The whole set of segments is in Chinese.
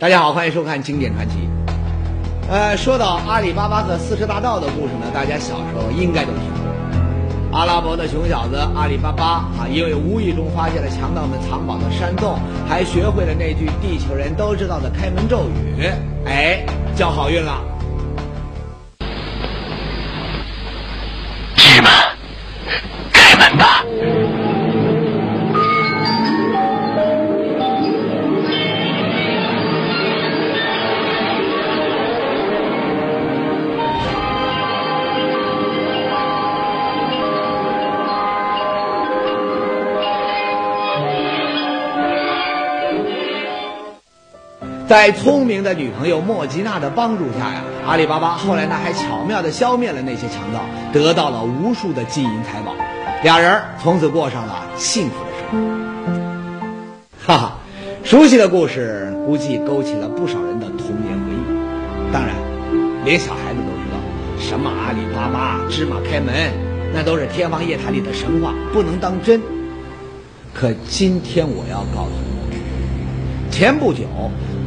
大家好，欢迎收看《经典传奇》。呃，说到阿里巴巴和四十大盗的故事呢，大家小时候应该都听过。阿拉伯的穷小子阿里巴巴啊，因为无意中发现了强盗们藏宝的山洞，还学会了那句地球人都知道的开门咒语，哎，交好运了。在聪明的女朋友莫吉娜的帮助下呀，阿里巴巴后来呢还巧妙地消灭了那些强盗，得到了无数的金银财宝，俩人从此过上了幸福的生活。哈哈，熟悉的故事估计勾起了不少人的童年回忆。当然，连小孩子都知道，什么阿里巴巴、芝麻开门，那都是天方夜谭里的神话，不能当真。可今天我要告诉你，前不久。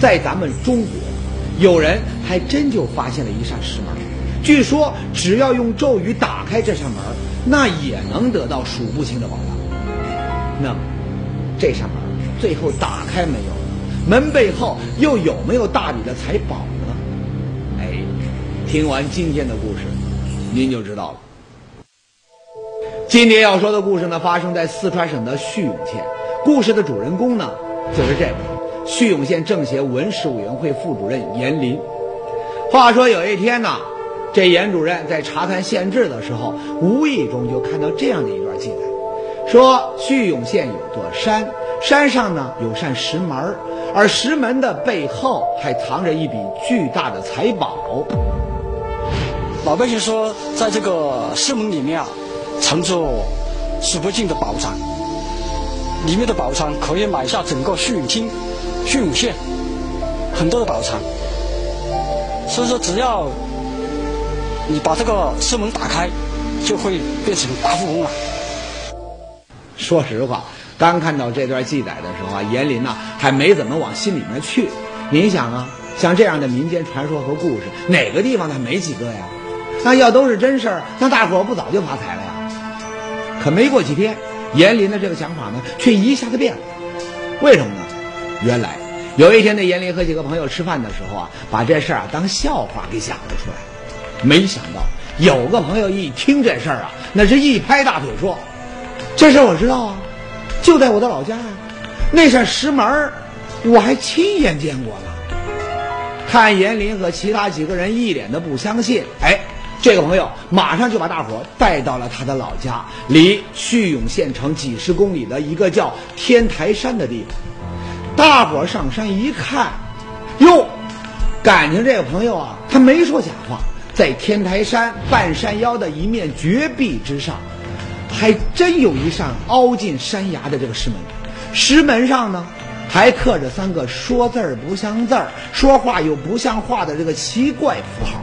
在咱们中国，有人还真就发现了一扇石门，据说只要用咒语打开这扇门，那也能得到数不清的宝藏。那，这扇门最后打开没有？门背后又有没有大笔的财宝呢？哎，听完今天的故事，您就知道了。今天要说的故事呢，发生在四川省的叙永县，故事的主人公呢，就是这位。叙永县政协文史委员会副主任严林。话说有一天呢，这严主任在查看县志的时候，无意中就看到这样的一段记载：说叙永县有座山，山上呢有扇石门，而石门的背后还藏着一笔巨大的财宝。老百姓说，在这个石门里面啊，藏着数不尽的宝藏，里面的宝藏可以买下整个叙永厅。叙永县很多的宝藏，所以说只要你把这个石门打开，就会变成大富翁了。说实话，刚看到这段记载的时候啊，严林呐还没怎么往心里面去。您想啊，像这样的民间传说和故事，哪个地方它没几个呀？那要都是真事儿，那大伙不早就发财了呀？可没过几天，严林的这个想法呢，却一下子变了。为什么呢？原来有一天，那严林和几个朋友吃饭的时候啊，把这事儿啊当笑话给讲了出来。没想到有个朋友一听这事儿啊，那是一拍大腿说：“这事儿我知道啊，就在我的老家呀。那扇石门儿我还亲眼见过呢。”看严林和其他几个人一脸的不相信，哎，这个朋友马上就把大伙带到了他的老家，离叙永县城几十公里的一个叫天台山的地方。大伙上山一看，哟，感情这个朋友啊，他没说假话，在天台山半山腰的一面绝壁之上，还真有一扇凹进山崖的这个石门。石门上呢，还刻着三个说字儿不像字儿、说话又不像话的这个奇怪符号。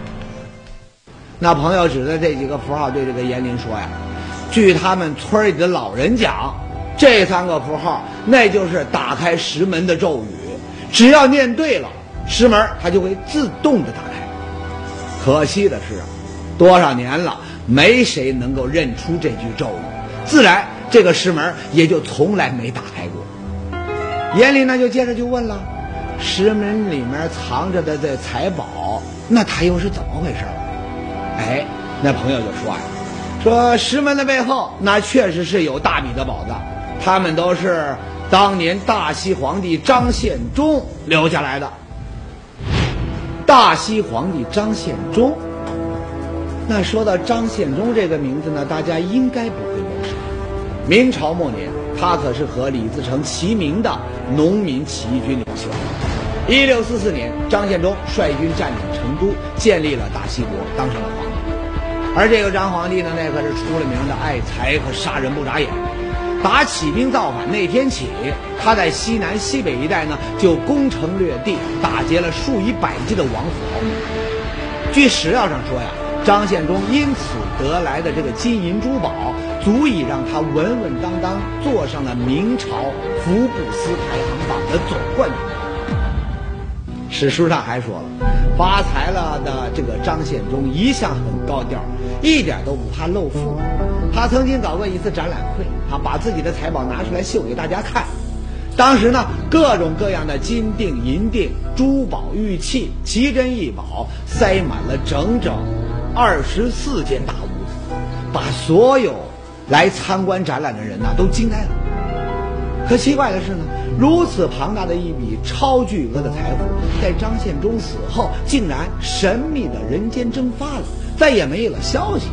那朋友指着这几个符号对这个严林说呀：“据他们村里的老人讲。”这三个符号，那就是打开石门的咒语。只要念对了，石门它就会自动的打开。可惜的是啊，多少年了，没谁能够认出这句咒语，自然这个石门也就从来没打开过。严林呢就接着就问了：石门里面藏着的这财宝，那它又是怎么回事？哎，那朋友就说呀：说石门的背后，那确实是有大米的宝藏。他们都是当年大西皇帝张献忠留下来的。大西皇帝张献忠，那说到张献忠这个名字呢，大家应该不会陌生。明朝末年，他可是和李自成齐名的农民起义军领袖。一六四四年，张献忠率军占领成都，建立了大西国，当上了皇帝。而这个张皇帝呢，那可是出了名的爱财和杀人不眨眼。打起兵造反那天起，他在西南西北一带呢，就攻城略地，打劫了数以百计的王府豪门。据史料上说呀，张献忠因此得来的这个金银珠宝，足以让他稳稳当当坐上了明朝福布斯排行榜的总冠军。史书上还说了，发财了的这个张献忠一向很高调，一点都不怕露富。他曾经搞过一次展览会，啊，把自己的财宝拿出来秀给大家看。当时呢，各种各样的金锭、银锭、珠宝、玉器、奇珍异宝，塞满了整整二十四间大屋子，把所有来参观展览的人呐都惊呆了。可奇怪的是呢，如此庞大的一笔超巨额的财富，在张献忠死后，竟然神秘的人间蒸发了，再也没有了消息。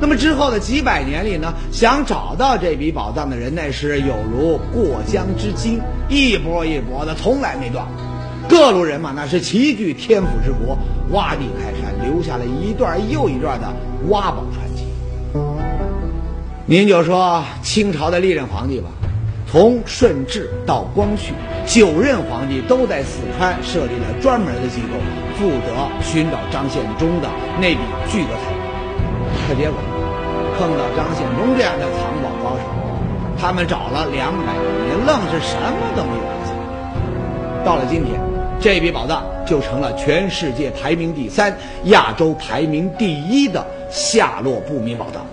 那么之后的几百年里呢，想找到这笔宝藏的人，那是有如过江之鲸，一波一波的，从来没断。各路人马那是齐聚天府之国，挖地开山，留下了一段又一段的挖宝传奇。您就说清朝的历任皇帝吧，从顺治到光绪，九任皇帝都在四川设立了专门的机构，负责寻找张献忠的那笔巨额财宝。可结果，碰到张献忠这样的藏宝高手，他们找了两百多年，愣是什么都没有发现。到了今天，这笔宝藏就成了全世界排名第三、亚洲排名第一的下落不明宝藏。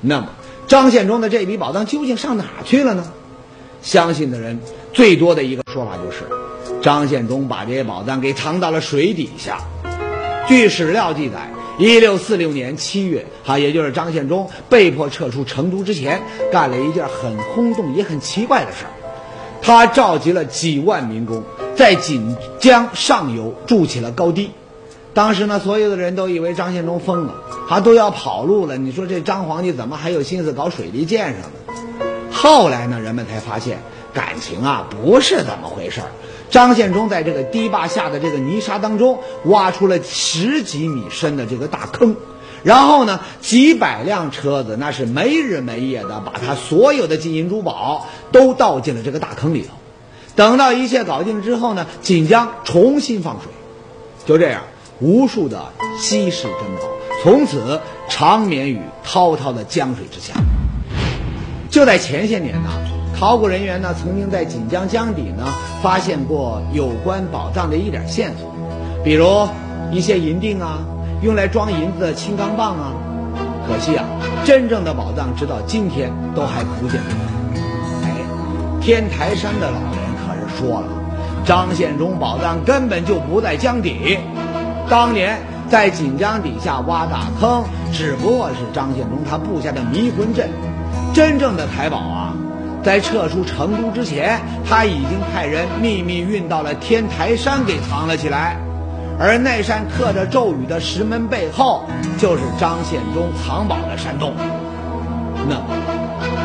那么，张献忠的这笔宝藏究竟上哪去了呢？相信的人最多的一个说法就是，张献忠把这些宝藏给藏到了水底下。据史料记载。一六四六年七月，哈，也就是张献忠被迫撤出成都之前，干了一件很轰动也很奇怪的事儿。他召集了几万民工，在锦江上游筑起了高堤。当时呢，所有的人都以为张献忠疯了，他都要跑路了。你说这张皇帝怎么还有心思搞水利建设呢？后来呢，人们才发现感情啊不是怎么回事儿。张献忠在这个堤坝下的这个泥沙当中挖出了十几米深的这个大坑，然后呢，几百辆车子那是没日没夜的把他所有的金银珠宝都倒进了这个大坑里头。等到一切搞定之后呢，锦江重新放水，就这样，无数的稀世珍宝从此长眠于滔滔的江水之下。就在前些年呢。考古人员呢，曾经在锦江江底呢发现过有关宝藏的一点线索，比如一些银锭啊，用来装银子的青钢棒啊。可惜啊，真正的宝藏直到今天都还不见。哎，天台山的老人可是说了，张献忠宝藏根本就不在江底，当年在锦江底下挖大坑，只不过是张献忠他布下的迷魂阵，真正的财宝啊。在撤出成都之前，他已经派人秘密运到了天台山给藏了起来，而那扇刻着咒语的石门背后，就是张献忠藏宝的山洞。那么，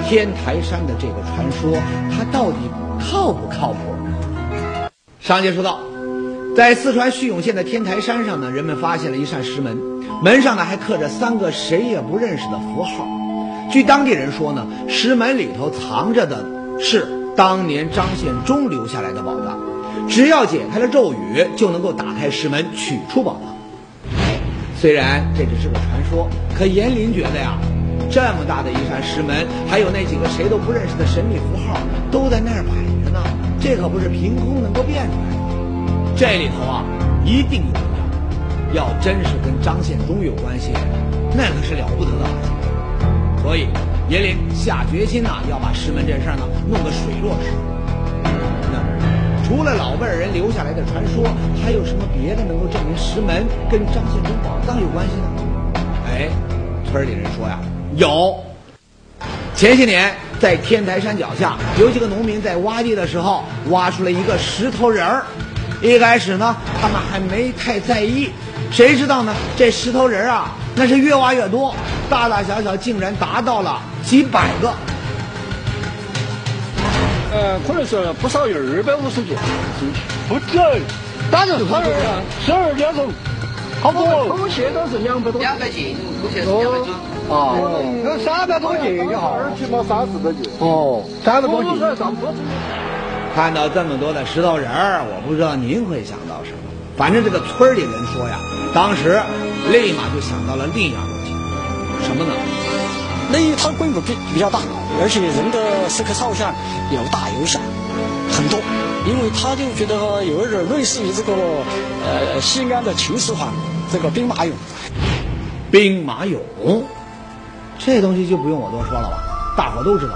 天台山的这个传说，它到底靠不靠谱？上节说到，在四川叙永县的天台山上呢，人们发现了一扇石门，门上呢还刻着三个谁也不认识的符号。据当地人说呢，石门里头藏着的是当年张献忠留下来的宝藏，只要解开了咒语，就能够打开石门取出宝藏。虽然这只是个传说，可严林觉得呀，这么大的一扇石门，还有那几个谁都不认识的神秘符号，都在那儿摆着呢，这可不是凭空能够变出来的，这里头啊一定有。要真是跟张献忠有关系，那可是了不得的。所以，严林下决心呐，要把石门这事儿呢弄个水落石出。那，除了老辈人留下来的传说，还有什么别的能够证明石门跟张献忠宝藏有关系呢？哎，村里人说呀，有。前些年在天台山脚下，有几个农民在挖地的时候，挖出了一个石头人儿。一开始呢，他们还没太在意，谁知道呢？这石头人啊，那是越挖越多。大大小小竟然达到了几百个，呃，可能是不少于二百五十件，不止，打着十二十二点钟，好多，偷窃都是两百多，两百斤，偷窃是两百斤，哦，有三百多斤就好，起码三四百斤，哦，三百多斤。看到这么多的石头人儿，我不知道您会想到什么，反正这个村里人说呀，当时立马就想到了另一样东西。什么呢？那它规模比比较大，而且人的石刻造像有大有小，很多，因为他就觉得有一点类似于这个呃西安的秦始皇这个兵马俑。兵马俑，这东西就不用我多说了吧，大伙都知道。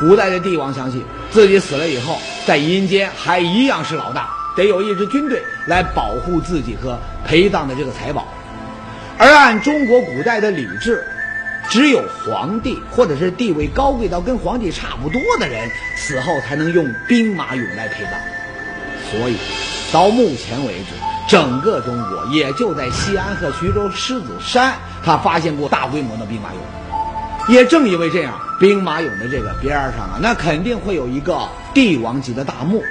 古代的帝王相信自己死了以后，在阴间还一样是老大，得有一支军队来保护自己和陪葬的这个财宝。而按中国古代的礼制，只有皇帝或者是地位高贵到跟皇帝差不多的人死后才能用兵马俑来陪葬。所以，到目前为止，整个中国也就在西安和徐州狮子山，他发现过大规模的兵马俑。也正因为这样，兵马俑的这个边上啊，那肯定会有一个帝王级的大墓。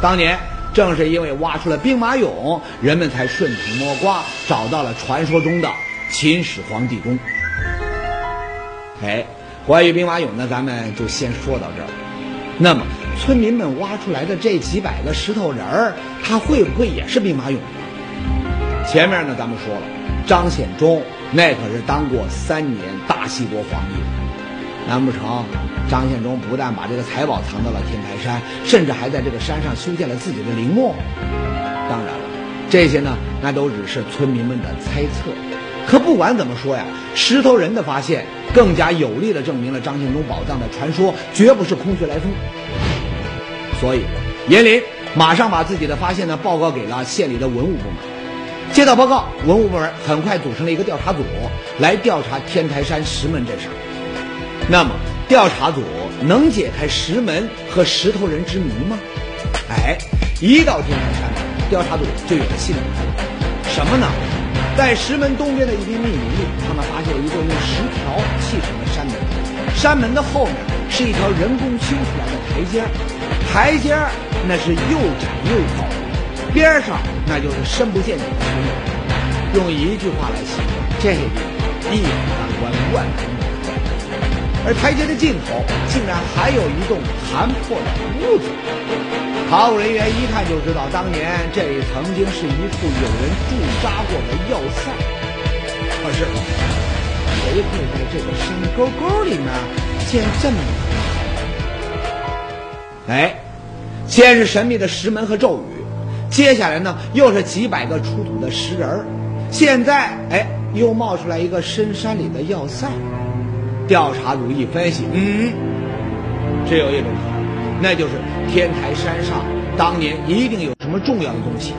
当年正是因为挖出了兵马俑，人们才顺藤摸瓜找到了传说中的秦始皇帝宫。哎，关于兵马俑呢，咱们就先说到这儿。那么，村民们挖出来的这几百个石头人儿，他会不会也是兵马俑呢？前面呢，咱们说了，张献忠那可是当过三年大西国皇帝，难不成张献忠不但把这个财宝藏到了天台山，甚至还在这个山上修建了自己的陵墓？当然了，这些呢，那都只是村民们的猜测。可不管怎么说呀，石头人的发现更加有力地证明了张献忠宝藏的传说绝不是空穴来风。所以，严林马上把自己的发现呢报告给了县里的文物部门。接到报告，文物部门很快组成了一个调查组来调查天台山石门这事儿。那么，调查组能解开石门和石头人之谜吗？哎，一到天台山，调查组就有了新的发现。什么呢？在石门东边的一片密林里，他们发现了一座用石条砌成的山门。山门的后面是一条人工修出来的台阶，台阶那是又窄又高，边上那就是深不见底的水流。用一句话来形容，这里一眼万观，万人迷。而台阶的尽头竟然还有一栋残破的屋子。考古人员一看就知道，当年这里曾经是一处有人驻扎过的要塞。可是，谁会在这个山沟沟里面建这么一哎，先是神秘的石门和咒语，接下来呢又是几百个出土的石人儿，现在哎又冒出来一个深山里的要塞。调查组一分析，嗯，只有一种可能，那就是天台山上当年一定有什么重要的东西。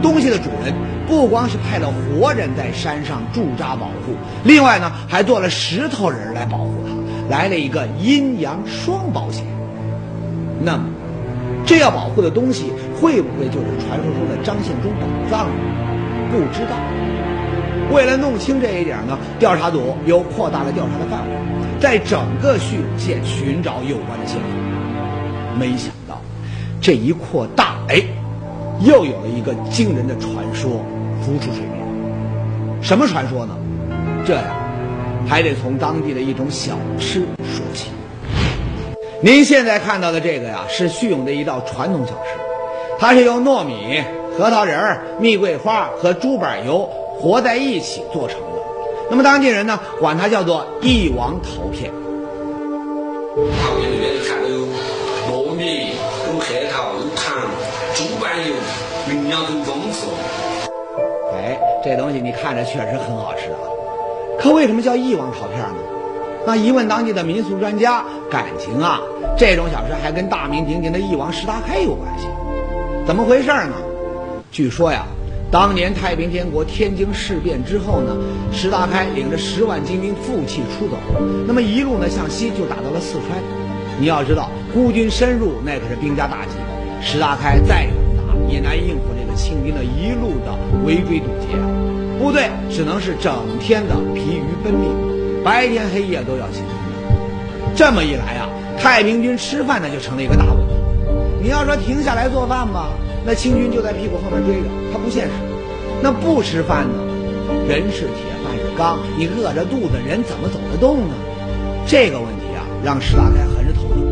东西的主人不光是派了活人在山上驻扎保护，另外呢还做了石头人来保护他，来了一个阴阳双保险。那么，这要保护的东西会不会就是传说中的张献忠宝藏呢？不知道。为了弄清这一点呢，调查组又扩大了调查的范围，在整个叙永县寻找有关的线索。没想到，这一扩大，哎，又有了一个惊人的传说浮出水面。什么传说呢？这呀，还得从当地的一种小吃说起。您现在看到的这个呀，是叙永的一道传统小吃，它是用糯米、核桃仁儿、蜜桂花和猪板油。和在一起做成的，那么当地人呢，管它叫做一王桃片。旁边那边看到有糯米、有核桃、有糖、猪板油，营养很丰富。哎，这东西你看着确实很好吃啊，可为什么叫一王桃片呢？那一问当地的民俗专家，感情啊，这种小吃还跟大名鼎鼎的一王石达开有关系。怎么回事呢？据说呀。当年太平天国天津事变之后呢，石达开领着十万精兵负气出走，那么一路呢向西就打到了四川。你要知道，孤军深入那可是兵家大忌，石达开再勇大也难应付这个清兵的一路的围追堵截！部队只能是整天的疲于奔命，白天黑夜都要行军。这么一来啊，太平军吃饭呢就成了一个大问题。你要说停下来做饭吧。那清军就在屁股后面追着，他不现实。那不吃饭呢？人是铁，饭是钢，你饿着肚子，人怎么走得动呢？这个问题啊，让石达开很是头疼。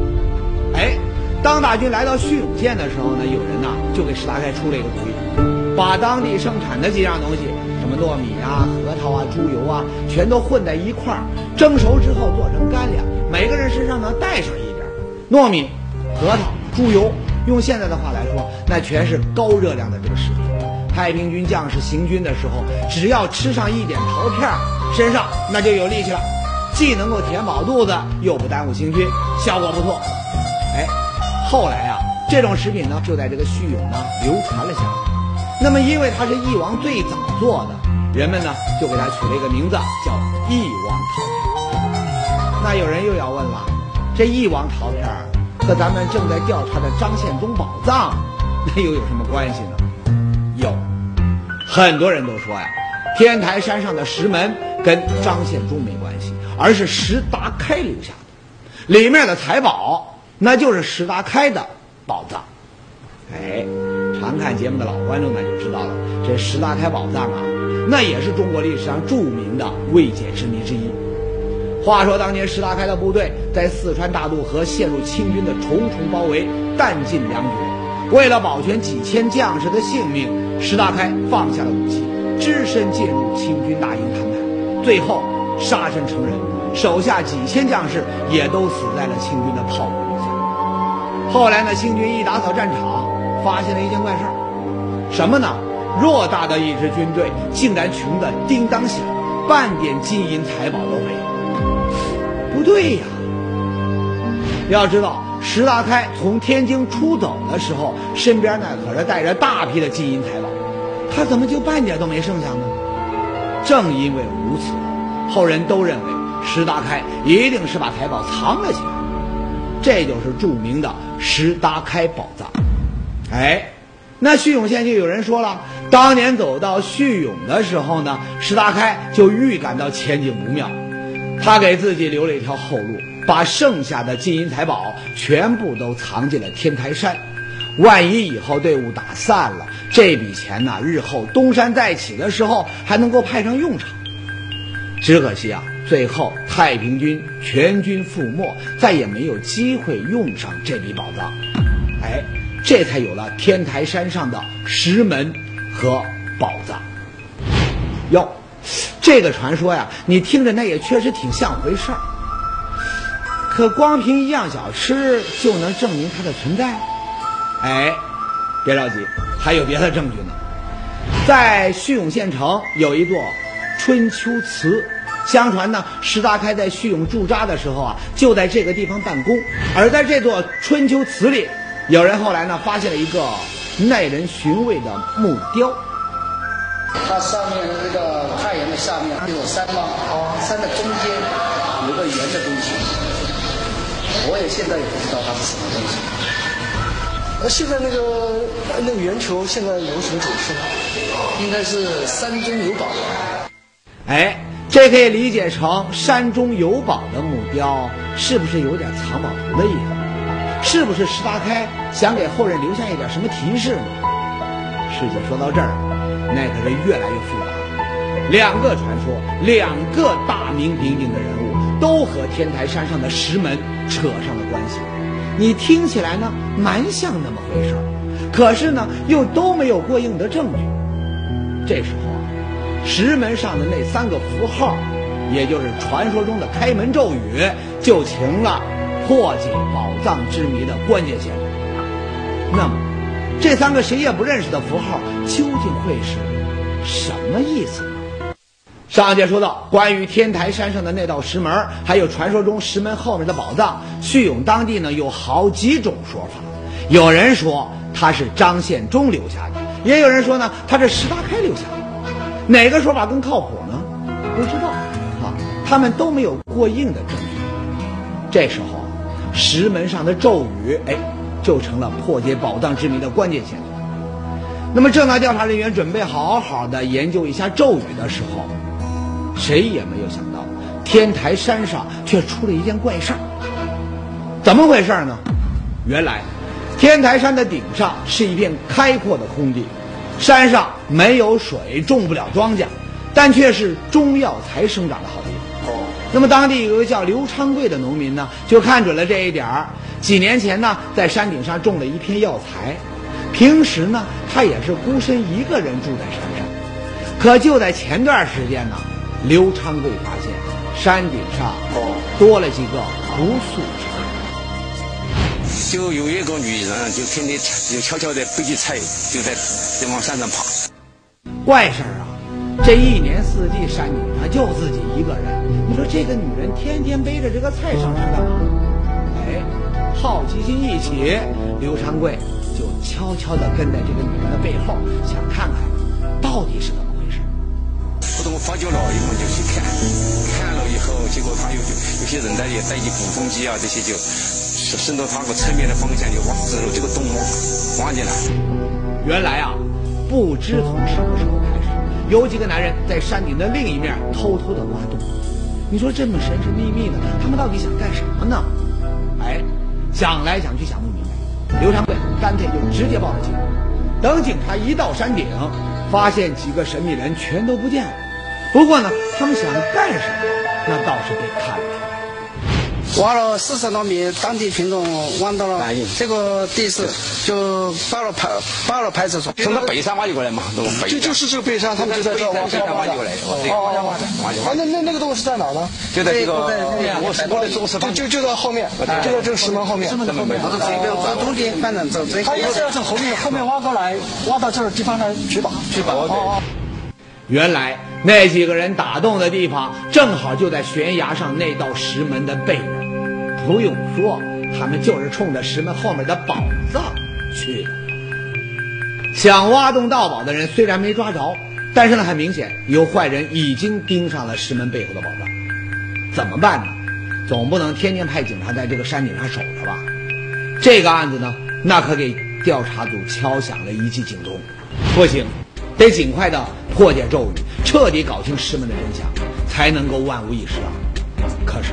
哎，当大军来到叙永县的时候呢，有人呐就给石达开出了一个主意，把当地生产的几样东西，什么糯米啊、核桃啊、猪油啊，全都混在一块儿，蒸熟之后做成干粮，每个人身上呢带上一点糯米、核桃。猪油。用现在的话来说，那全是高热量的这个食品。太平军将士行军的时候，只要吃上一点桃片儿，身上那就有力气了，既能够填饱肚子，又不耽误行军，效果不错。哎，后来啊，这种食品呢，就在这个叙永呢流传了下来。那么，因为它是翼王最早做的，人们呢就给它取了一个名字，叫翼王桃片。那有人又要问了，这翼王桃片儿和咱们正在调查的张献忠宝藏，那又有什么关系呢？有，很多人都说呀，天台山上的石门跟张献忠没关系，而是石达开留下的，里面的财宝那就是石达开的宝藏。哎，常看节目的老观众呢就知道了，这石达开宝藏啊，那也是中国历史上著名的未解之谜之一。话说当年石达开的部队在四川大渡河陷入清军的重重包围，弹尽粮绝。为了保全几千将士的性命，石达开放下了武器，只身进入清军大营谈判，最后杀身成仁，手下几千将士也都死在了清军的炮火之下。后来呢，清军一打扫战场，发现了一件怪事儿，什么呢？偌大的一支军队，竟然穷得叮当响，半点金银财宝都没有。对呀！要知道，石达开从天津出走的时候，身边那可是带着大批的金银财宝，他怎么就半点都没剩下呢？正因为如此，后人都认为石达开一定是把财宝藏了起来，这就是著名的石达开宝藏。哎，那叙永县就有人说了，当年走到叙永的时候呢，石达开就预感到前景不妙。他给自己留了一条后路，把剩下的金银财宝全部都藏进了天台山。万一以后队伍打散了，这笔钱呢，日后东山再起的时候还能够派上用场。只可惜啊，最后太平军全军覆没，再也没有机会用上这笔宝藏。哎，这才有了天台山上的石门和宝藏。哟。这个传说呀，你听着那也确实挺像回事儿。可光凭一样小吃就能证明它的存在？哎，别着急，还有别的证据呢。在叙永县城有一座春秋祠，相传呢，石达开在叙永驻扎的时候啊，就在这个地方办公。而在这座春秋祠里，有人后来呢，发现了一个耐人寻味的木雕。它上面的这个太阳的下面有山吗？哦，山的中间有个圆的东西，我也现在也不知道它是什么东西。那现在那个那个圆球现在有什么解释呢？应该是山中有宝。哎，这可以理解成山中有宝的木雕，是不是有点藏宝图的意思？是不是石达开想给后人留下一点什么提示呢？事情说到这儿。那可是越来越复杂。两个传说，两个大名鼎鼎的人物，都和天台山上的石门扯上了关系。你听起来呢，蛮像那么回事儿，可是呢，又都没有过硬的证据。这时候啊，石门上的那三个符号，也就是传说中的开门咒语，就成了破解宝藏之谜的关键线索。那么，这三个谁也不认识的符号，究竟会是什么意思呢？上节说到，关于天台山上的那道石门，还有传说中石门后面的宝藏，叙永当地呢有好几种说法。有人说他是张献忠留下的，也有人说呢他是石达开留下的。哪个说法更靠谱呢？不知道啊，他们都没有过硬的证据。这时候，石门上的咒语，哎。就成了破解宝藏之谜的关键线索。那么，正当调查人员准备好好的研究一下咒语的时候，谁也没有想到，天台山上却出了一件怪事儿。怎么回事呢？原来，天台山的顶上是一片开阔的空地，山上没有水，种不了庄稼，但却是中药材生长的好地方。那么，当地有个叫刘昌贵的农民呢，就看准了这一点儿。几年前呢，在山顶上种了一片药材，平时呢，他也是孤身一个人住在山上。可就在前段时间呢，刘昌贵发现山顶上多了几个不速之客。就有一个女人，就天天就悄悄地背起菜，就在就往山上爬。怪事儿啊！这一年四季山顶上就自己一个人，你说这个女人天天背着这个菜上山干嘛？哎，好奇心一起，刘长贵就悄悄地跟在这个女人的背后，想看看到底是怎么回事。不等我发觉了以后就去看，看了以后，结果他有有些人呢也带起鼓风机啊，这些就顺着他个侧面的方向就往走入这个洞挖进来。原来啊，不知从什么时候开始，有几个男人在山顶的另一面偷偷的挖洞。你说这么神神秘秘的，他们到底想干什么呢？想来想去想不明白，刘长贵干脆就直接报了警。等警察一到山顶，发现几个神秘人全都不见了。不过呢，他们想干什么，那倒是被看出来。挖了四十多米，当地群众挖到了这个地势，就报了派报了派出所。从他北山挖起过来嘛，就就是这个背山，他们就在这挖北山挖起过来，对，挖挖挖挖起啊，那那那个洞是在哪呢？就在这个对对我是我的左手就就就在后面，就在这个石门后面。这么没有走中间，反正走最他意思要从后面后面挖过来，挖到这儿地方来取宝。去把。我原来那几个人打洞的地方，正好就在悬崖上那道石门的背面。不用说，他们就是冲着石门后面的宝藏去的。想挖洞盗宝的人虽然没抓着，但是呢，很明显有坏人已经盯上了石门背后的宝藏。怎么办呢？总不能天天派警察在这个山顶上守着吧？这个案子呢，那可给调查组敲响了一记警钟。不行，得尽快的破解咒语，彻底搞清石门的真相，才能够万无一失啊！可是，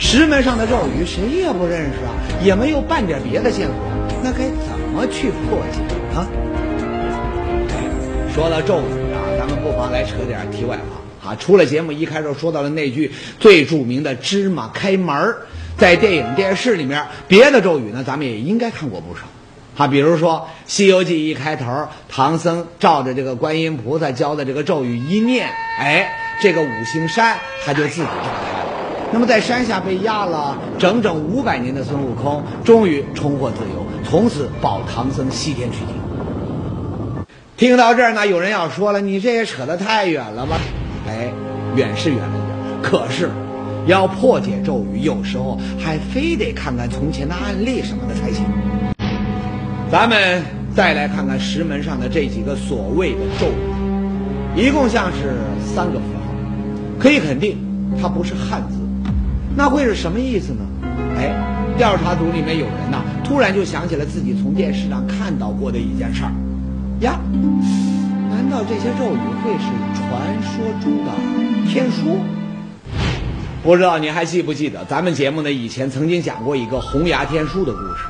石门上的咒语谁也不认识啊，也没有半点别的线索，那该怎么去破解呢？说到咒语啊，咱们不妨来扯点题外话啊。除了节目一开始说到的那句最著名的“芝麻开门”，在电影、电视里面，别的咒语呢，咱们也应该看过不少。啊，比如说《西游记》一开头，唐僧照着这个观音菩萨教的这个咒语一念，哎，这个五行山他就自己炸开了。那么在山下被压了整整五百年的孙悟空，终于重获自由，从此保唐僧西天取经。听到这儿呢，有人要说了，你这也扯得太远了吧？哎，远是远了点，可是要破解咒语，有时候还非得看看从前的案例什么的才行。咱们再来看看石门上的这几个所谓的咒语，一共像是三个符号，可以肯定它不是汉字，那会是什么意思呢？哎，调查组里面有人呐，突然就想起了自己从电视上看到过的一件事儿，呀，难道这些咒语会是传说中的天书？不知道你还记不记得，咱们节目呢以前曾经讲过一个红崖天书的故事。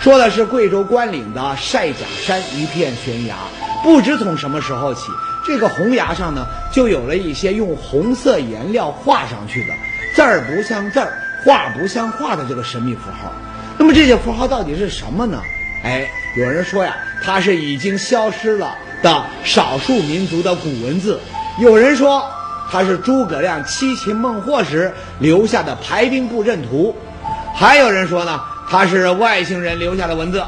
说的是贵州关岭的晒甲山一片悬崖，不知从什么时候起，这个红崖上呢就有了一些用红色颜料画上去的字儿不像字儿、画不像画的这个神秘符号。那么这些符号到底是什么呢？哎，有人说呀，它是已经消失了的少数民族的古文字；有人说它是诸葛亮七擒孟获时留下的排兵布阵图；还有人说呢。它是外星人留下的文字。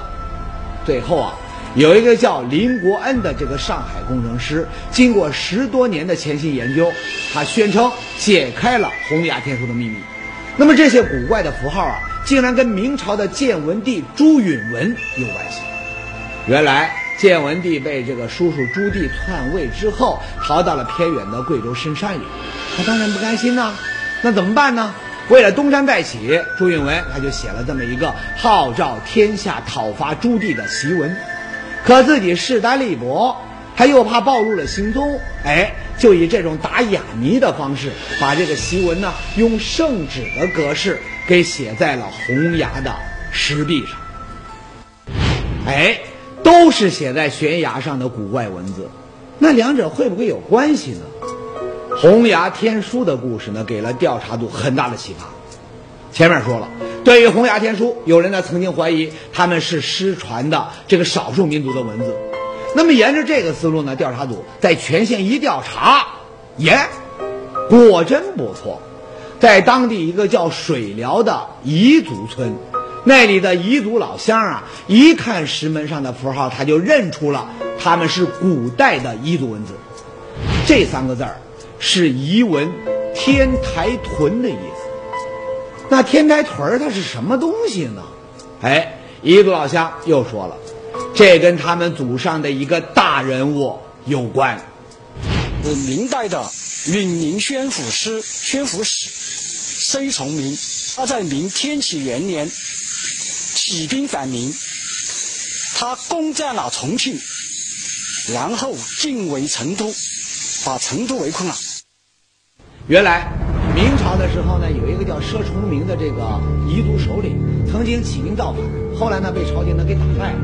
最后啊，有一个叫林国恩的这个上海工程师，经过十多年的潜心研究，他宣称解开了红崖天书的秘密。那么这些古怪的符号啊，竟然跟明朝的建文帝朱允文有关系。原来建文帝被这个叔叔朱棣篡位之后，逃到了偏远的贵州深山里，他当然不甘心呐。那怎么办呢？为了东山再起，朱允文他就写了这么一个号召天下讨伐朱棣的檄文，可自己势单力薄，他又怕暴露了行踪，哎，就以这种打哑谜的方式，把这个檄文呢用圣旨的格式给写在了红崖的石壁上。哎，都是写在悬崖上的古怪文字，那两者会不会有关系呢？红崖天书的故事呢，给了调查组很大的启发。前面说了，对于红崖天书，有人呢曾经怀疑他们是失传的这个少数民族的文字。那么沿着这个思路呢，调查组在全县一调查，耶，果真不错，在当地一个叫水寮的彝族村，那里的彝族老乡啊，一看石门上的符号，他就认出了他们是古代的彝族文字。这三个字儿是彝文“天台屯”的意思。那天台屯儿它是什么东西呢？哎，一个老乡又说了，这跟他们祖上的一个大人物有关。是明代的允宁宣抚司宣抚使崔崇明，他在明天启元年起兵反明，他攻占了重庆，然后进围成都，把成都围困了。原来明朝的时候呢，有一个叫佘崇明的这个彝族首领，曾经起兵造反，后来呢被朝廷呢给打败了。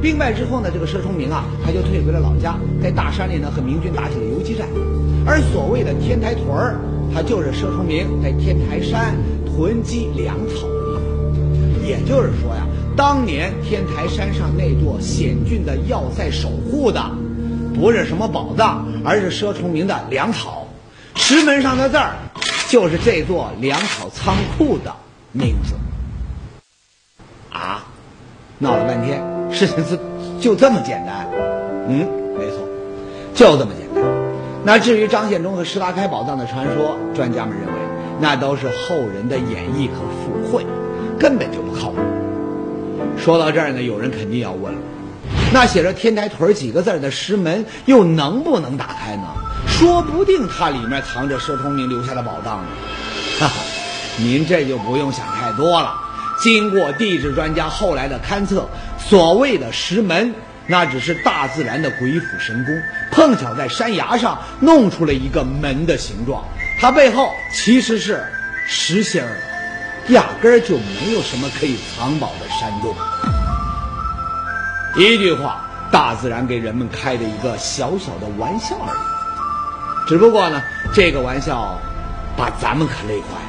兵败之后呢，这个佘崇明啊，他就退回了老家，在大山里呢和明军打起了游击战。而所谓的天台屯儿，它就是佘崇明在天台山囤积粮草的地方。也就是说呀，当年天台山上那座险峻的要塞守护的，不是什么宝藏，而是佘崇明的粮草。石门上的字儿，就是这座粮草仓库的名字。啊，闹了半天，事情是就这么简单？嗯，没错，就这么简单。那至于张献忠和石达开宝藏的传说，专家们认为那都是后人的演绎和附会，根本就不靠谱。说到这儿呢，有人肯定要问了：那写着“天台屯”几个字的石门又能不能打开呢？说不定它里面藏着佘崇明留下的宝藏呢。哈哈，您这就不用想太多了。经过地质专家后来的勘测，所谓的石门，那只是大自然的鬼斧神工，碰巧在山崖上弄出了一个门的形状。它背后其实是实心儿，压根儿就没有什么可以藏宝的山洞。一句话，大自然给人们开的一个小小的玩笑而已。只不过呢，这个玩笑把咱们可累坏了。